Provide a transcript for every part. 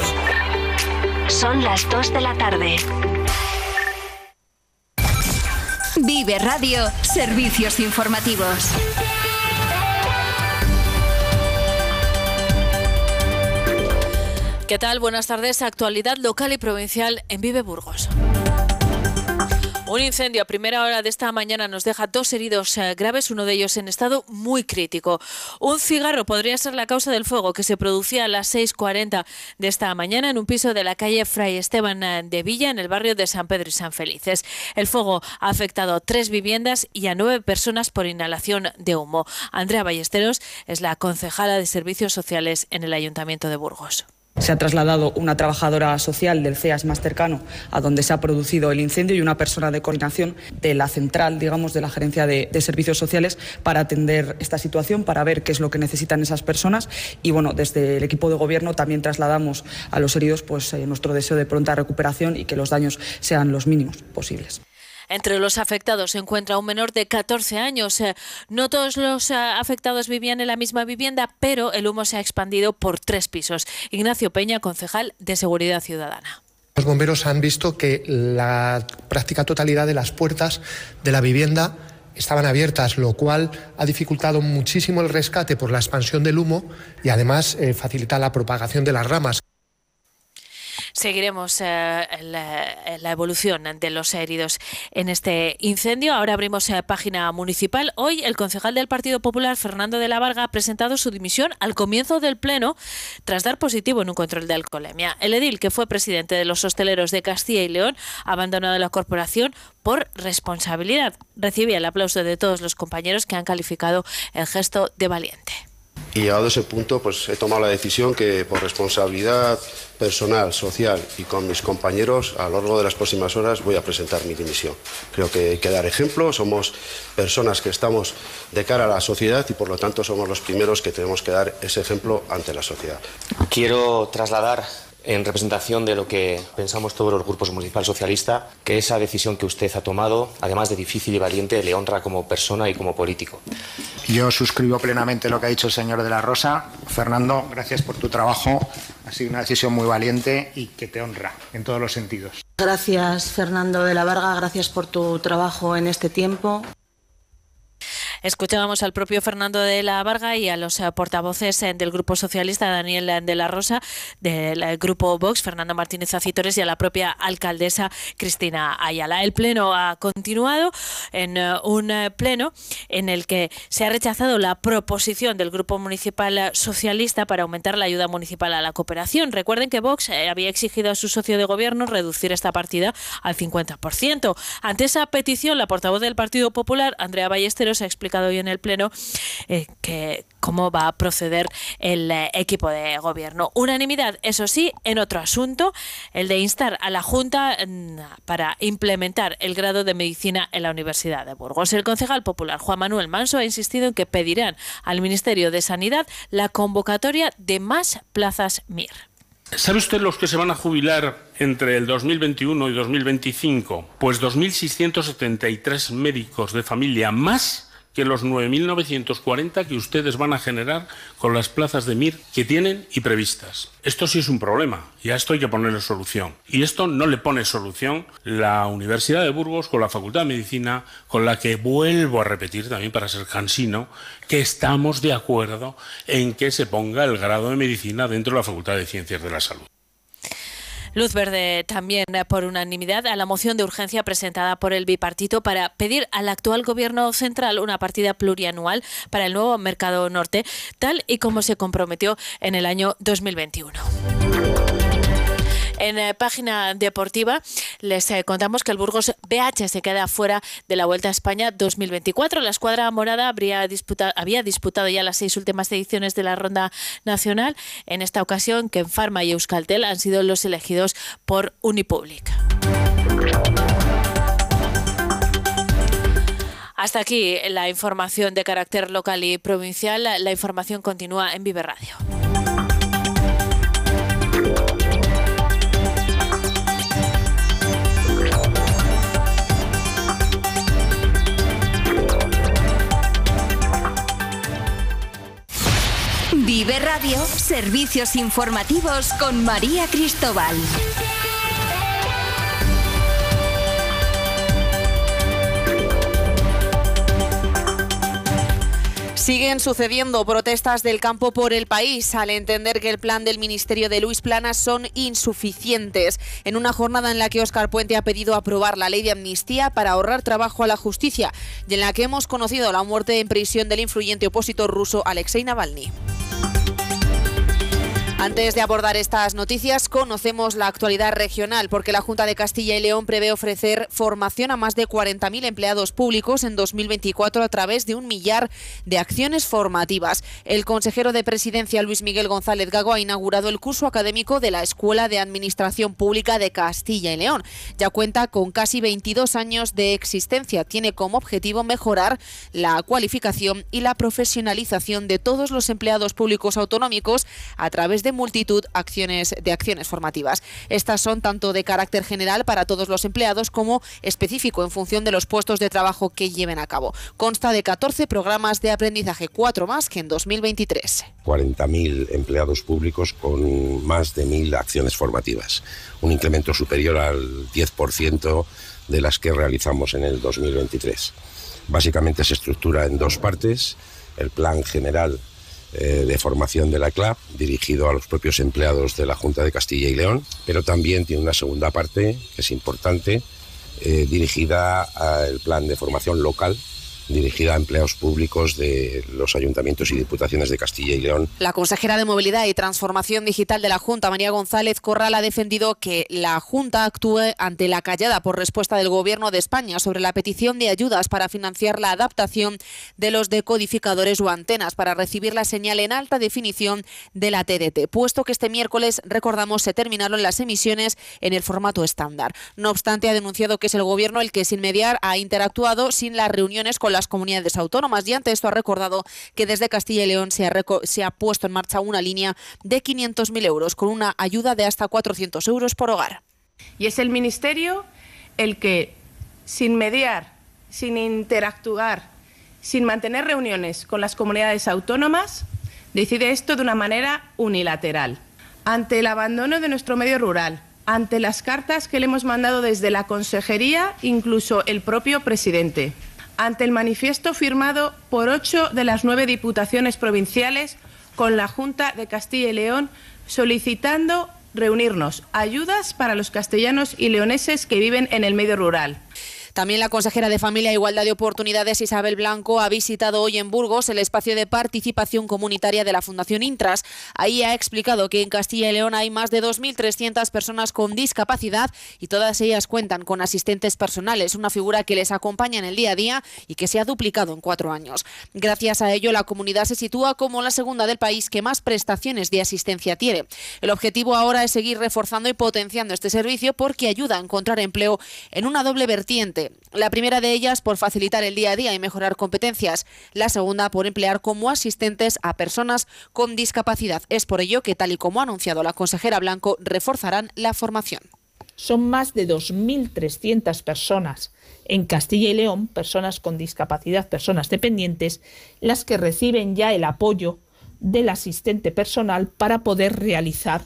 Radio. Son las 2 de la tarde. Vive Radio, servicios informativos. ¿Qué tal? Buenas tardes. Actualidad local y provincial en Vive Burgos. Un incendio a primera hora de esta mañana nos deja dos heridos eh, graves, uno de ellos en estado muy crítico. Un cigarro podría ser la causa del fuego que se producía a las 6.40 de esta mañana en un piso de la calle Fray Esteban eh, de Villa, en el barrio de San Pedro y San Felices. El fuego ha afectado a tres viviendas y a nueve personas por inhalación de humo. Andrea Ballesteros es la concejala de Servicios Sociales en el Ayuntamiento de Burgos. Se ha trasladado una trabajadora social del CEAS más cercano a donde se ha producido el incendio y una persona de coordinación de la central, digamos, de la Gerencia de, Servicios Sociales para atender esta situación, para ver qué es lo que necesitan esas personas. Y bueno, desde el equipo de gobierno también trasladamos a los heridos pues, eh, nuestro deseo de pronta recuperación y que los daños sean los mínimos posibles. Entre los afectados se encuentra un menor de 14 años. Eh, no todos los eh, afectados vivían en la misma vivienda, pero el humo se ha expandido por tres pisos. Ignacio Peña, concejal de Seguridad Ciudadana. Los bomberos han visto que la práctica totalidad de las puertas de la vivienda estaban abiertas, lo cual ha dificultado muchísimo el rescate por la expansión del humo y además eh, facilita la propagación de las ramas. Seguiremos eh, la, la, evolución de los heridos en este incendio. Ahora abrimos eh, página municipal. Hoy el concejal del Partido Popular, Fernando de la Varga, ha presentado su dimisión al comienzo del Pleno tras dar positivo en un control de alcoholemia. El edil, que fue presidente de los hosteleros de Castilla y León, ha abandonado la corporación por responsabilidad. Recibía el aplauso de todos los compañeros que han calificado el gesto de valiente. Y llegado a ese punto, pues he tomado la decisión que por responsabilidad personal, social y con mis compañeros, a lo largo de las próximas horas voy a presentar mi dimisión. Creo que hay que dar ejemplo, somos personas que estamos de cara a la sociedad y por lo tanto somos los primeros que tenemos que dar ese ejemplo ante la sociedad. Quiero trasladar en representación de lo que pensamos todos los grupos municipal socialista, que esa decisión que usted ha tomado, además de difícil y valiente, le honra como persona y como político. Yo suscribo plenamente lo que ha dicho el señor de la Rosa. Fernando, gracias por tu trabajo. Ha sido una decisión muy valiente y que te honra en todos los sentidos. Gracias, Fernando de la Varga. Gracias por tu trabajo en este tiempo. Escuchábamos al propio Fernando de la Varga y a los portavoces del Grupo Socialista, Daniel de la Rosa, del Grupo Vox, Fernando Martínez Acitores y a la propia alcaldesa Cristina Ayala. El pleno ha continuado en un pleno en el que se ha rechazado la proposición del Grupo Municipal Socialista para aumentar la ayuda municipal a la cooperación. Recuerden que Vox había exigido a su socio de gobierno reducir esta partida al 50%. Ante esa petición, la portavoz del Partido Popular, Andrea Ballesteros, ha explicado hoy en el Pleno eh, que cómo va a proceder el eh, equipo de gobierno. Unanimidad, eso sí, en otro asunto, el de instar a la Junta mm, para implementar el grado de medicina en la Universidad de Burgos. El concejal popular Juan Manuel Manso ha insistido en que pedirán al Ministerio de Sanidad la convocatoria de más plazas MIR. ¿Sabe usted los que se van a jubilar entre el 2021 y 2025? Pues 2.673 médicos de familia más que los 9.940 que ustedes van a generar con las plazas de MIR que tienen y previstas. Esto sí es un problema y a esto hay que ponerle solución. Y esto no le pone solución la Universidad de Burgos con la Facultad de Medicina, con la que vuelvo a repetir también para ser cansino, que estamos de acuerdo en que se ponga el grado de medicina dentro de la Facultad de Ciencias de la Salud. Luz verde también por unanimidad a la moción de urgencia presentada por el bipartito para pedir al actual gobierno central una partida plurianual para el nuevo mercado norte, tal y como se comprometió en el año 2021. En eh, página deportiva les eh, contamos que el Burgos BH se queda fuera de la Vuelta a España 2024. La escuadra morada habría disputado, había disputado ya las seis últimas ediciones de la ronda nacional. En esta ocasión, que en Farma y Euskaltel han sido los elegidos por Unipublic. Hasta aquí la información de carácter local y provincial. La información continúa en Vive Radio. Vive Radio, servicios informativos con María Cristóbal. Siguen sucediendo protestas del campo por el país al entender que el plan del Ministerio de Luis Planas son insuficientes. En una jornada en la que Óscar Puente ha pedido aprobar la ley de amnistía para ahorrar trabajo a la justicia y en la que hemos conocido la muerte en prisión del influyente opositor ruso Alexei Navalny. Antes de abordar estas noticias, conocemos la actualidad regional, porque la Junta de Castilla y León prevé ofrecer formación a más de 40.000 empleados públicos en 2024 a través de un millar de acciones formativas. El consejero de Presidencia, Luis Miguel González Gago, ha inaugurado el curso académico de la Escuela de Administración Pública de Castilla y León. Ya cuenta con casi 22 años de existencia. Tiene como objetivo mejorar la cualificación y la profesionalización de todos los empleados públicos autonómicos a través de multitud acciones, de acciones formativas. Estas son tanto de carácter general para todos los empleados como específico en función de los puestos de trabajo que lleven a cabo. Consta de 14 programas de aprendizaje, cuatro más que en 2023. 40.000 empleados públicos con más de 1.000 acciones formativas, un incremento superior al 10% de las que realizamos en el 2023. Básicamente se estructura en dos partes, el plan general eh, de formación de la CLAP, dirigido a los propios empleados de la Junta de Castilla y León, pero también tiene una segunda parte que es importante, eh, dirigida al plan de formación local dirigida a empleados públicos de los ayuntamientos y diputaciones de Castilla y León. La consejera de Movilidad y Transformación Digital de la Junta, María González Corral, ha defendido que la Junta actúe ante la callada por respuesta del Gobierno de España sobre la petición de ayudas para financiar la adaptación de los decodificadores o antenas para recibir la señal en alta definición de la TDT, puesto que este miércoles, recordamos, se terminaron las emisiones en el formato estándar. No obstante, ha denunciado que es el Gobierno el que sin mediar ha interactuado sin las reuniones con la las comunidades autónomas y ante esto ha recordado que desde Castilla y León se ha, se ha puesto en marcha una línea de 500.000 euros con una ayuda de hasta 400 euros por hogar. Y es el Ministerio el que, sin mediar, sin interactuar, sin mantener reuniones con las comunidades autónomas, decide esto de una manera unilateral. Ante el abandono de nuestro medio rural, ante las cartas que le hemos mandado desde la Consejería, incluso el propio presidente, ante el manifiesto firmado por ocho de las nueve diputaciones provinciales con la Junta de Castilla y León solicitando reunirnos ayudas para los castellanos y leoneses que viven en el medio rural. También la consejera de Familia e Igualdad de Oportunidades, Isabel Blanco, ha visitado hoy en Burgos el espacio de participación comunitaria de la Fundación Intras. Ahí ha explicado que en Castilla y León hay más de 2.300 personas con discapacidad y todas ellas cuentan con asistentes personales, una figura que les acompaña en el día a día y que se ha duplicado en cuatro años. Gracias a ello, la comunidad se sitúa como la segunda del país que más prestaciones de asistencia tiene. El objetivo ahora es seguir reforzando y potenciando este servicio porque ayuda a encontrar empleo en una doble vertiente la primera de ellas por facilitar el día a día y mejorar competencias. La segunda por emplear como asistentes a personas con discapacidad. Es por ello que, tal y como ha anunciado la consejera Blanco, reforzarán la formación. Son más de 2.300 personas en Castilla y León, personas con discapacidad, personas dependientes, las que reciben ya el apoyo del asistente personal para poder realizar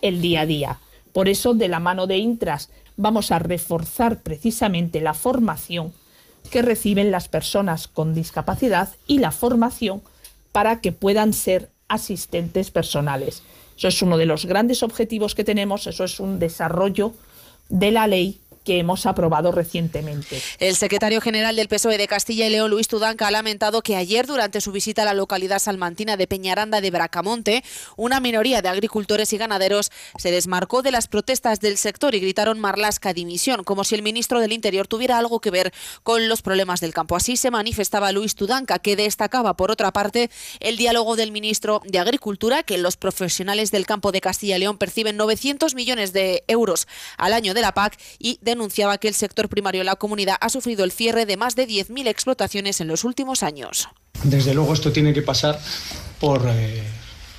el día a día. Por eso, de la mano de Intras, vamos a reforzar precisamente la formación que reciben las personas con discapacidad y la formación para que puedan ser asistentes personales. Eso es uno de los grandes objetivos que tenemos, eso es un desarrollo de la ley que hemos aprobado recientemente. El secretario general del PSOE de Castilla y León, Luis Tudanca, ha lamentado que ayer, durante su visita a la localidad salmantina de Peñaranda de Bracamonte, una minoría de agricultores y ganaderos se desmarcó de las protestas del sector y gritaron Marlasca dimisión, como si el ministro del Interior tuviera algo que ver con los problemas del campo. Así se manifestaba Luis Tudanca, que destacaba, por otra parte, el diálogo del ministro de Agricultura, que los profesionales del campo de Castilla y León perciben 900 millones de euros al año de la PAC y de denunciaba que el sector primario de la comunidad ha sufrido el cierre de más de 10.000 explotaciones en los últimos años. Desde luego esto tiene que pasar por eh,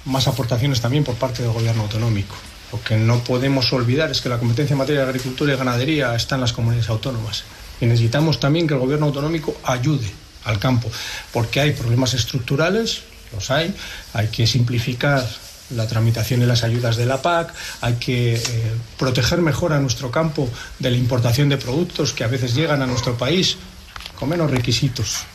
más aportaciones también por parte del gobierno autonómico. Lo que no podemos olvidar es que la competencia en materia de agricultura y ganadería está en las comunidades autónomas. Y necesitamos también que el gobierno autonómico ayude al campo, porque hay problemas estructurales, los hay. Hay que simplificar la tramitación y las ayudas de la PAC, hay que eh, proteger mejor a nuestro campo de la importación de productos que a veces llegan a nuestro país con menos requisitos.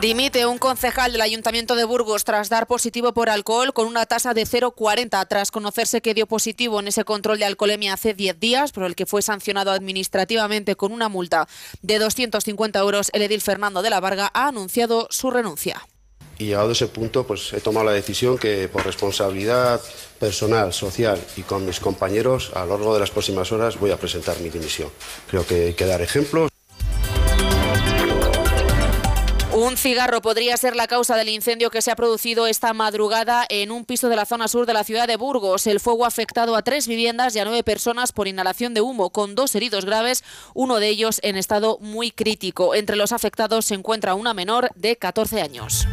Dimite un concejal del Ayuntamiento de Burgos tras dar positivo por alcohol con una tasa de 0,40 tras conocerse que dio positivo en ese control de alcoholemia hace 10 días, por el que fue sancionado administrativamente con una multa de 250 euros. El edil Fernando de la Varga ha anunciado su renuncia. Y llegado a ese punto, pues he tomado la decisión que por responsabilidad personal, social y con mis compañeros, a lo largo de las próximas horas voy a presentar mi dimisión. Creo que hay que dar ejemplos. Un cigarro podría ser la causa del incendio que se ha producido esta madrugada en un piso de la zona sur de la ciudad de Burgos. El fuego ha afectado a tres viviendas y a nueve personas por inhalación de humo, con dos heridos graves, uno de ellos en estado muy crítico. Entre los afectados se encuentra una menor de 14 años.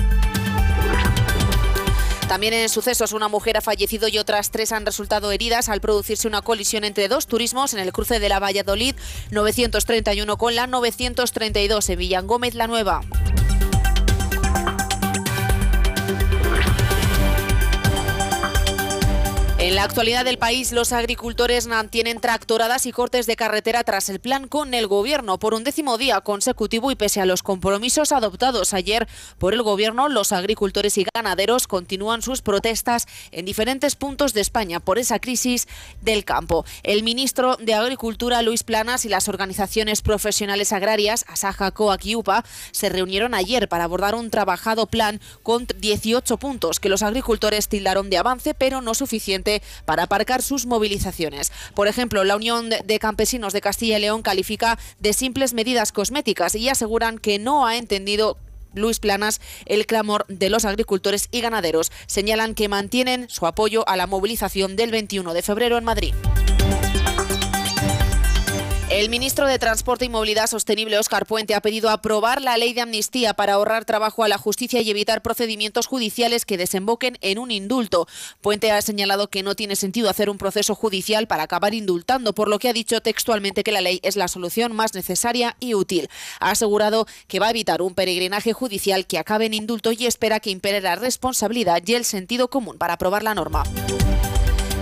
También en sucesos una mujer ha fallecido y otras tres han resultado heridas al producirse una colisión entre dos turismos en el cruce de la Valladolid 931 con la 932 en Villangómez la Nueva. En la actualidad del país, los agricultores mantienen tractoradas y cortes de carretera tras el plan con el gobierno por un décimo día consecutivo y pese a los compromisos adoptados ayer por el gobierno, los agricultores y ganaderos continúan sus protestas en diferentes puntos de España por esa crisis del campo. El ministro de Agricultura, Luis Planas, y las organizaciones profesionales agrarias, Asaja, COAC y UPA, se reunieron ayer para abordar un trabajado plan con 18 puntos que los agricultores tildaron de avance, pero no suficiente para aparcar sus movilizaciones. Por ejemplo, la Unión de Campesinos de Castilla y León califica de simples medidas cosméticas y aseguran que no ha entendido Luis Planas el clamor de los agricultores y ganaderos. Señalan que mantienen su apoyo a la movilización del 21 de febrero en Madrid. El ministro de Transporte y Movilidad Sostenible, Óscar Puente, ha pedido aprobar la ley de amnistía para ahorrar trabajo a la justicia y evitar procedimientos judiciales que desemboquen en un indulto. Puente ha señalado que no tiene sentido hacer un proceso judicial para acabar indultando, por lo que ha dicho textualmente que la ley es la solución más necesaria y útil. Ha asegurado que va a evitar un peregrinaje judicial que acabe en indulto y espera que impere la responsabilidad y el sentido común para aprobar la norma.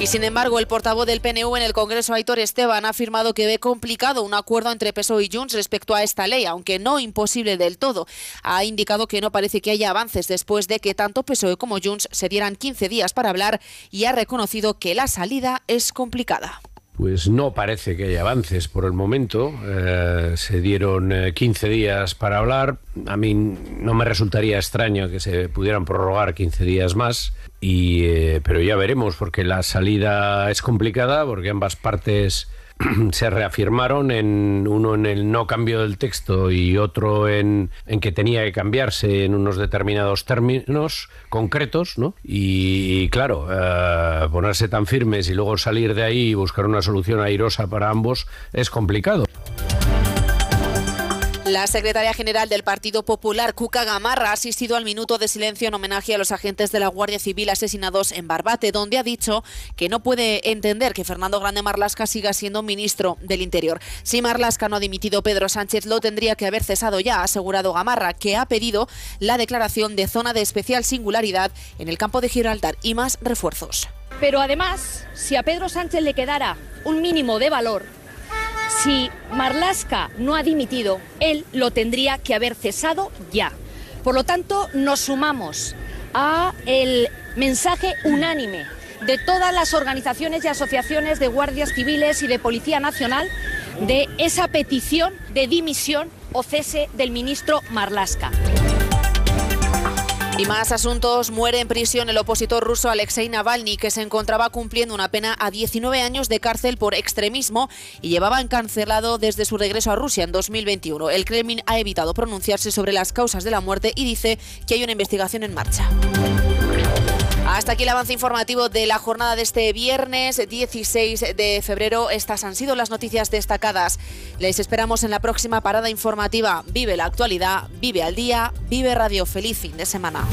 Y sin embargo, el portavoz del PNU en el Congreso, Aitor Esteban, ha afirmado que ve complicado un acuerdo entre PSOE y Junts respecto a esta ley, aunque no imposible del todo. Ha indicado que no parece que haya avances después de que tanto PSOE como Junts se dieran 15 días para hablar y ha reconocido que la salida es complicada. Pues no parece que haya avances por el momento. Eh, se dieron 15 días para hablar. A mí no me resultaría extraño que se pudieran prorrogar 15 días más. Y, eh, pero ya veremos, porque la salida es complicada, porque ambas partes se reafirmaron, en uno en el no cambio del texto y otro en, en, que tenía que cambiarse en unos determinados términos concretos, ¿no? Y, claro, eh, ponerse tan firmes y luego salir de ahí y buscar una solución airosa para ambos es complicado. La secretaria general del Partido Popular, Cuca Gamarra, ha asistido al minuto de silencio en homenaje a los agentes de la Guardia Civil asesinados en Barbate, donde ha dicho que no puede entender que Fernando Grande Marlasca siga siendo ministro del Interior. Si Marlasca no ha dimitido, Pedro Sánchez lo tendría que haber cesado ya, ha asegurado Gamarra, que ha pedido la declaración de zona de especial singularidad en el campo de Gibraltar y más refuerzos. Pero además, si a Pedro Sánchez le quedara un mínimo de valor, si Marlasca no ha dimitido, él lo tendría que haber cesado ya. Por lo tanto, nos sumamos a el mensaje unánime de todas las organizaciones y asociaciones de guardias civiles y de Policía Nacional de esa petición de dimisión o cese del ministro Marlasca. Y más asuntos. Muere en prisión el opositor ruso Alexei Navalny, que se encontraba cumpliendo una pena a 19 años de cárcel por extremismo y llevaba encarcelado desde su regreso a Rusia en 2021. El Kremlin ha evitado pronunciarse sobre las causas de la muerte y dice que hay una investigación en marcha. Hasta aquí el avance informativo de la jornada de este viernes 16 de febrero. Estas han sido las noticias destacadas. Les esperamos en la próxima parada informativa. Vive la actualidad, vive al día, vive Radio. Feliz fin de semana.